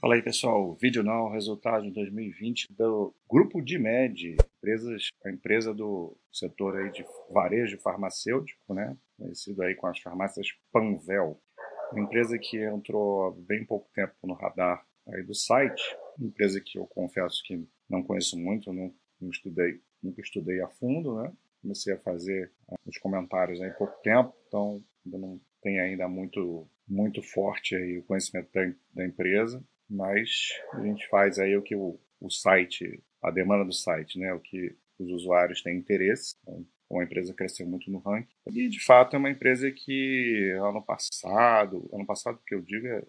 Fala aí, pessoal. Vídeo não, resultado de 2020 do Grupo DIMED, empresas, a empresa do setor aí de varejo farmacêutico, né? Conhecido aí com as farmácias Panvel. Uma empresa que entrou há bem pouco tempo no radar aí do site. Uma empresa que eu confesso que não conheço muito, não, não estudei, nunca estudei a fundo, né? Comecei a fazer os comentários aí pouco tempo, então ainda não tem ainda muito muito forte aí o conhecimento da, da empresa mas a gente faz aí o que o, o site, a demanda do site, né? O que os usuários têm interesse. Então, a empresa cresceu muito no ranking. E, de fato, é uma empresa que ano passado, ano passado que eu digo é,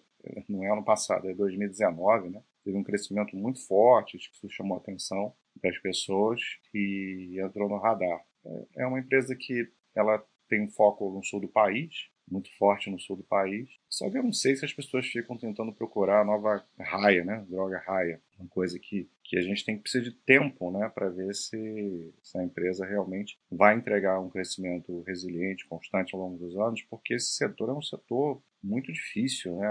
não é ano passado, é 2019, né? Teve um crescimento muito forte, que isso chamou a atenção das pessoas e entrou no radar. É, é uma empresa que ela tem um foco no sul do país, muito forte no sul do país. Só que eu não sei se as pessoas ficam tentando procurar a nova raia, né? Droga raia. Uma coisa que, que a gente tem que precisar de tempo, né? Para ver se, se a empresa realmente vai entregar um crescimento resiliente, constante ao longo dos anos, porque esse setor é um setor muito difícil, né?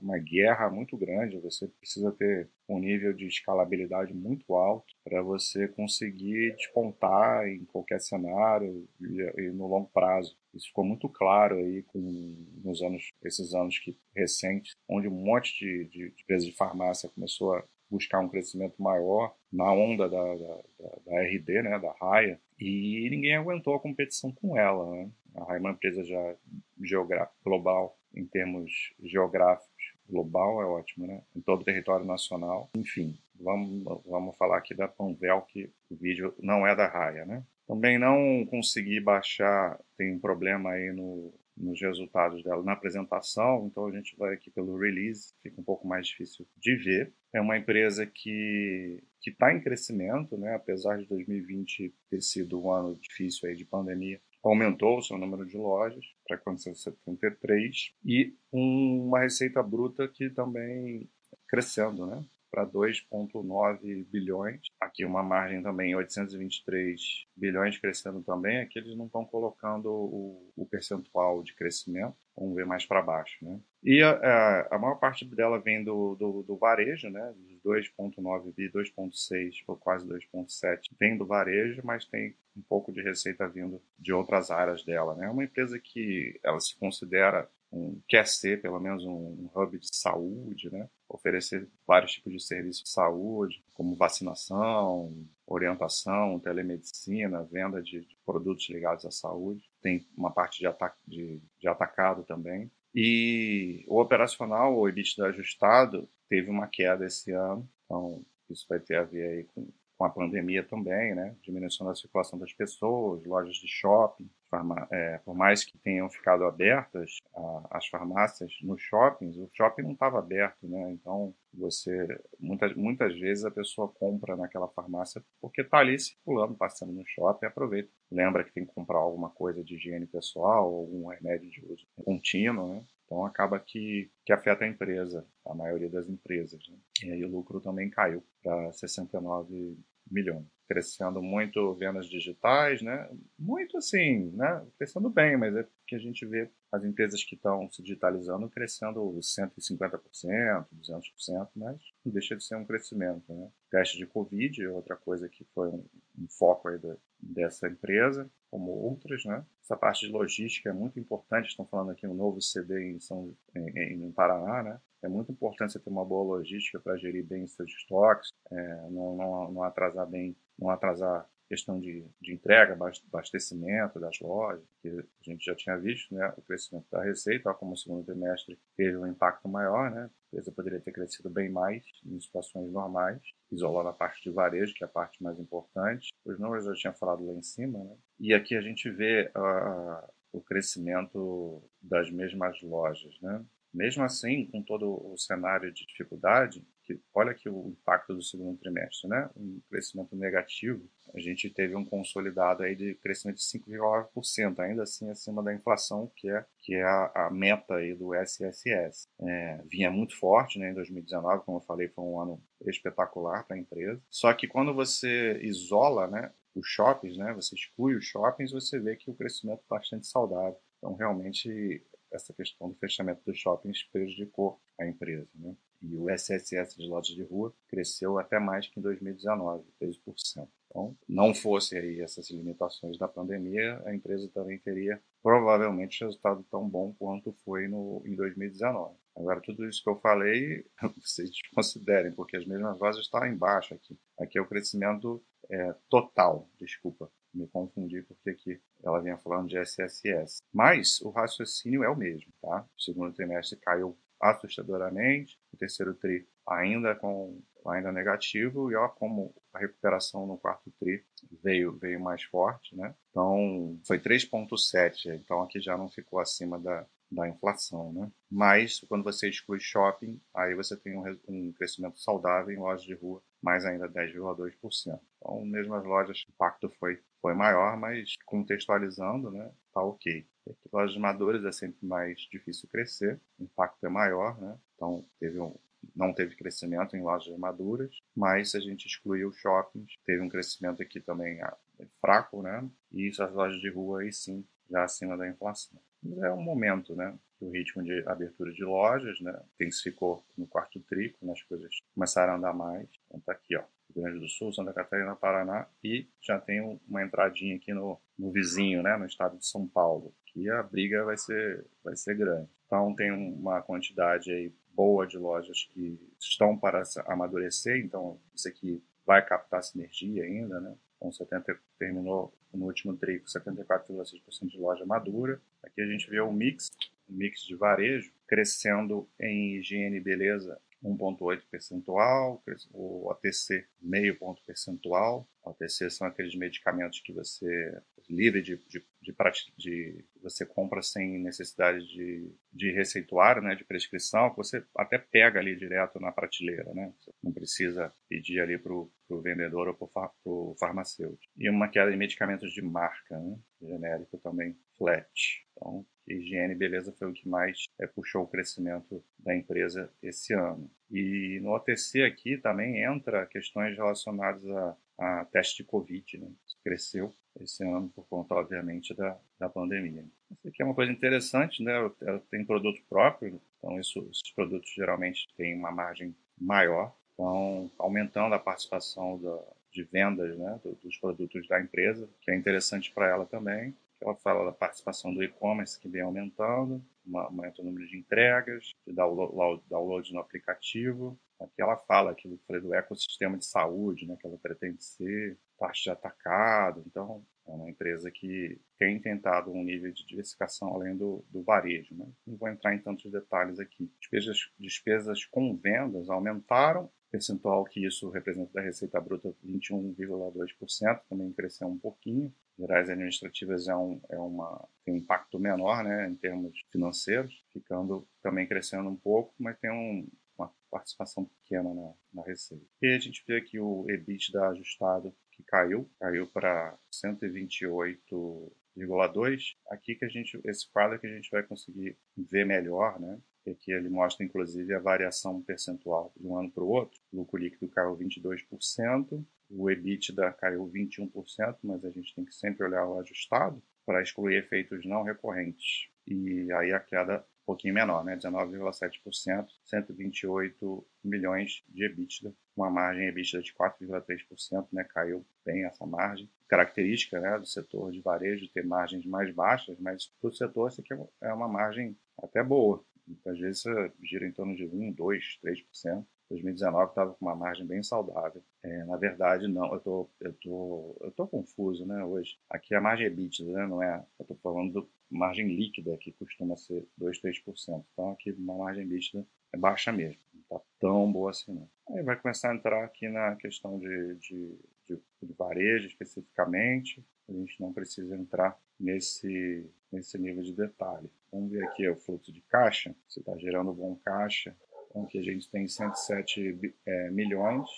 Uma guerra muito grande. Você precisa ter um nível de escalabilidade muito alto para você conseguir despontar em qualquer cenário e, e, no longo prazo. Isso ficou muito claro aí com, nos anos, esses anos que recentes, onde um monte de, de, de empresas de farmácia começou a buscar um crescimento maior na onda da, da, da, da RD, né, da Raia, e ninguém aguentou a competição com ela. Né? A Raia é uma empresa já geográfica global em termos geográficos, global é ótimo, né? Em todo o território nacional. Enfim, vamos, vamos falar aqui da Panvel, que o vídeo não é da Raia, né? Também não consegui baixar, tem um problema aí no, nos resultados dela na apresentação, então a gente vai aqui pelo release, fica um pouco mais difícil de ver. É uma empresa que que está em crescimento, né? apesar de 2020 ter sido um ano difícil aí de pandemia, aumentou o seu número de lojas para 473 e uma receita bruta que também crescendo, né? para 2,9 bilhões. Aqui uma margem também 823 bilhões crescendo também. Aqui eles não estão colocando o, o percentual de crescimento. Vamos ver mais para baixo, né? E a, a, a, maior parte dela vem do, do, do varejo, né? Dos 2,9 bi, 2,6 ou quase 2,7 vem do varejo, mas tem um pouco de receita vindo de outras áreas dela, né? É uma empresa que ela se considera um, quer ser pelo menos um, um hub de saúde, né? oferecer vários tipos de serviços de saúde, como vacinação, orientação, telemedicina, venda de, de produtos ligados à saúde. Tem uma parte de, ataque, de, de atacado também. E o operacional, o EBITDA ajustado, teve uma queda esse ano, então isso vai ter a ver aí com com a pandemia também, né? Diminuição da circulação das pessoas, lojas de shopping, farma, é, por mais que tenham ficado abertas a, as farmácias nos shoppings, o shopping não estava aberto, né? Então você muitas muitas vezes a pessoa compra naquela farmácia porque está ali circulando, passando no shopping, aproveita, lembra que tem que comprar alguma coisa de higiene pessoal, algum remédio de uso contínuo, né? Então acaba que, que afeta a empresa, a maioria das empresas. Né? E aí o lucro também caiu para 69 milhões. Crescendo muito vendas digitais, né? Muito assim, né? Crescendo bem, mas é que a gente vê as empresas que estão se digitalizando crescendo 150%, 200%, mas não deixa de ser um crescimento, né? Teste de Covid, outra coisa que foi um, um foco aí da, dessa empresa, como outras, né? Essa parte de logística é muito importante. Estão falando aqui um novo CD em, São, em, em Paraná, né? É muito importante você ter uma boa logística para gerir bem seus estoques, é, não, não, não, atrasar bem, não atrasar questão de, de entrega, abastecimento das lojas, que a gente já tinha visto, né, o crescimento da receita, como o segundo trimestre teve um impacto maior, né, a empresa poderia ter crescido bem mais em situações normais, isolando a parte de varejo, que é a parte mais importante. Os números eu já tinha falado lá em cima, né, e aqui a gente vê uh, o crescimento das mesmas lojas, né, mesmo assim, com todo o cenário de dificuldade, que olha aqui o impacto do segundo trimestre, né? Um crescimento negativo, a gente teve um consolidado aí de crescimento de 5,9%, ainda assim acima da inflação, que é que é a, a meta aí do SSS. É, vinha muito forte, né? Em 2019, como eu falei, foi um ano espetacular para a empresa. Só que quando você isola, né? Os shoppings, né? Você exclui os shoppings, você vê que o crescimento é bastante saudável. Então, realmente, essa questão do fechamento dos shoppings prejudicou a empresa. Né? E o SSS de lojas de rua cresceu até mais que em 2019, 13%. Então, não fosse aí essas limitações da pandemia, a empresa também teria provavelmente resultado tão bom quanto foi no, em 2019. Agora, tudo isso que eu falei, vocês considerem, porque as mesmas lojas estão embaixo aqui. Aqui é o crescimento é, total, desculpa, me confundi porque aqui ela vinha falando de SSS. Mas o raciocínio é o mesmo, tá? O segundo trimestre caiu assustadoramente, o terceiro tri ainda com ainda negativo e ó como a recuperação no quarto tri veio veio mais forte, né? Então foi 3.7, então aqui já não ficou acima da da inflação, né? Mas quando você exclui shopping, aí você tem um, um crescimento saudável em lojas de rua, mais ainda 10,2%. Então, mesmo as lojas, o impacto foi foi maior, mas contextualizando, né, tá ok. Lojas maduras é sempre mais difícil crescer, o impacto é maior, né? Então teve um, não teve crescimento em lojas maduras, mas se a gente excluir os shoppings, teve um crescimento aqui também ah, fraco, né? E as lojas de rua aí sim já acima da inflação. É um momento, né? o ritmo de abertura de lojas, né? Intensificou no quarto tri, quando as coisas começaram a andar mais. Então tá aqui, ó. Rio Grande do Sul, Santa Catarina, Paraná e já tem uma entradinha aqui no, no vizinho, né, no estado de São Paulo, que a briga vai ser, vai ser grande. Então tem uma quantidade aí boa de lojas que estão para amadurecer, então isso aqui vai captar sinergia ainda, né? Então 70 terminou no último tri com 74,6% de loja madura. Aqui a gente vê o mix, o mix de varejo crescendo em higiene e beleza 1,8 percentual, o OTC meio ponto percentual. O OTC são aqueles medicamentos que você livre de, de, de, de, você compra sem necessidade de, de receituário, né, de prescrição, que você até pega ali direto na prateleira, né? Você não precisa pedir ali para o vendedor ou para o farmacêutico. E uma queda de medicamentos de marca, né? genérico também, flat. Então, higiene e beleza foi o que mais é, puxou o crescimento da empresa esse ano. E no OTC aqui também entra questões relacionadas a, a teste de Covid, né? Cresceu esse ano por conta, obviamente, da, da pandemia. Isso aqui é uma coisa interessante, né? Ela tem produto próprio, então isso, esses produtos geralmente têm uma margem maior, então aumentando a participação da, de vendas né, dos produtos da empresa, que é interessante para ela também. Ela fala da participação do e-commerce que vem aumentando, aumenta o número de entregas, de download, download no aplicativo. Aqui ela fala aquilo do ecossistema de saúde, né, que ela pretende ser, parte de atacado. Então, é uma empresa que tem tentado um nível de diversificação além do, do varejo. Né? Não vou entrar em tantos detalhes aqui. Despesas, despesas com vendas aumentaram, percentual que isso representa da receita bruta 21,2%, também cresceu um pouquinho gerais administrativas é, um, é uma, tem um impacto menor né, em termos financeiros, ficando também crescendo um pouco, mas tem um, uma participação pequena na, na receita. E a gente vê aqui o EBITDA ajustado que caiu, caiu para 128,2. Aqui que a gente, esse quadro que a gente vai conseguir ver melhor, né? Aqui ele mostra inclusive a variação percentual de um ano para o outro. O lucro líquido caiu 22%, o EBITDA caiu 21%, mas a gente tem que sempre olhar o ajustado para excluir efeitos não recorrentes. E aí a queda um pouquinho menor, né? 19,7%, 128 milhões de EBITDA, uma margem EBITDA de 4,3%, né? Caiu bem essa margem. Característica né, do setor de varejo ter margens mais baixas, mas para o setor isso aqui é uma margem até boa. Muitas vezes gira em torno de 1, 2, 3%. 2019 estava com uma margem bem saudável. É, na verdade, não, eu tô, eu tô, eu tô confuso, né, hoje. Aqui a margem é EBITDA, né, não é, eu tô falando do margem líquida, que costuma ser 2, 3%. Então aqui uma margem EBITDA é baixa mesmo, está tão boa assim não. Aí vai começar a entrar aqui na questão de, de, de, de varejo especificamente, a gente não precisa entrar nesse, nesse nível de detalhe. Vamos ver aqui o fluxo de caixa, se está gerando bom caixa, então, aqui a gente tem 107 é, milhões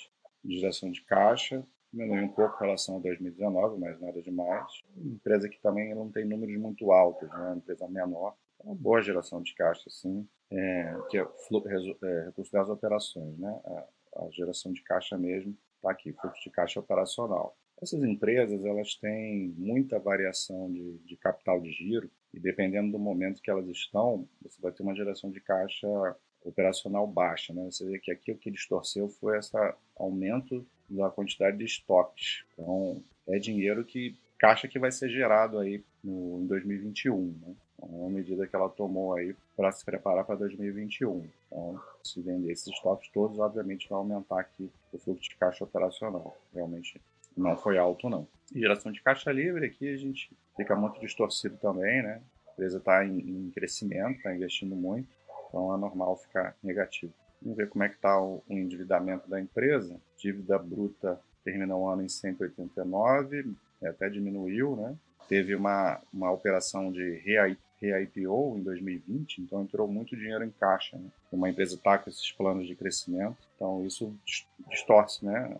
de geração de caixa, diminuiu um pouco em relação a 2019, mas nada demais. Empresa que também não tem números muito altos, né? empresa menor, é uma boa geração de caixa, sim, é, que é, é recurso das operações, né? A, a geração de caixa mesmo está aqui, fluxo de caixa operacional. Essas empresas elas têm muita variação de, de capital de giro e dependendo do momento que elas estão, você vai ter uma geração de caixa operacional baixa. Né? Você vê que aqui o que distorceu foi esse aumento da quantidade de estoques. Então, é dinheiro que caixa que vai ser gerado aí no, em 2021. Né? Então, uma medida que ela tomou aí para se preparar para 2021. Então, se vender esses estoques todos, obviamente vai aumentar aqui o fluxo de caixa operacional. Realmente não foi alto, não. E geração de caixa livre aqui a gente fica muito distorcido também, né? A empresa está em, em, crescimento, está investindo muito, então é normal ficar negativo. Vamos ver como é que está o, o endividamento da empresa. Dívida bruta termina o ano em 189, até diminuiu, né? Teve uma, uma operação de re-IPO em 2020, então entrou muito dinheiro em caixa. Né? Uma empresa está com esses planos de crescimento, então isso distorce né?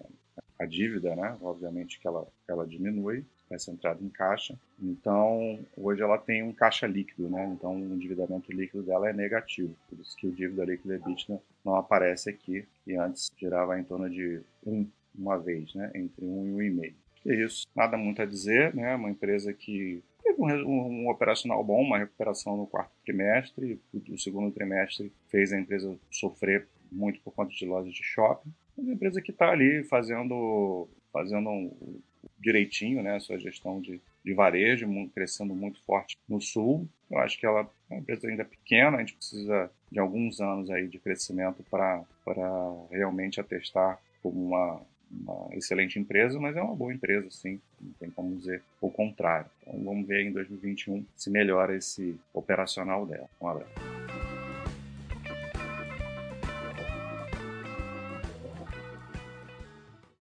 a dívida, né? obviamente que ela, ela diminui essa entrada em caixa. Então, hoje ela tem um caixa líquido, né? Então, o endividamento líquido dela é negativo. Por isso que o dívida líquida EBITDA não aparece aqui, e antes girava em torno de um uma vez, né? Entre um e um e meio. É isso. Nada muito a dizer, né? Uma empresa que teve um, um, um, operacional bom, uma recuperação no quarto trimestre. O, segundo trimestre fez a empresa sofrer muito por conta de lojas de shopping. Uma empresa que está ali fazendo, fazendo um, direitinho, né? A sua gestão de, de varejo, crescendo muito forte no sul. Eu acho que ela é uma empresa ainda pequena, a gente precisa de alguns anos aí de crescimento para realmente atestar como uma uma excelente empresa, mas é uma boa empresa, sim. Não tem como dizer o contrário. Então vamos ver em 2021 se melhora esse operacional dela. Um abraço.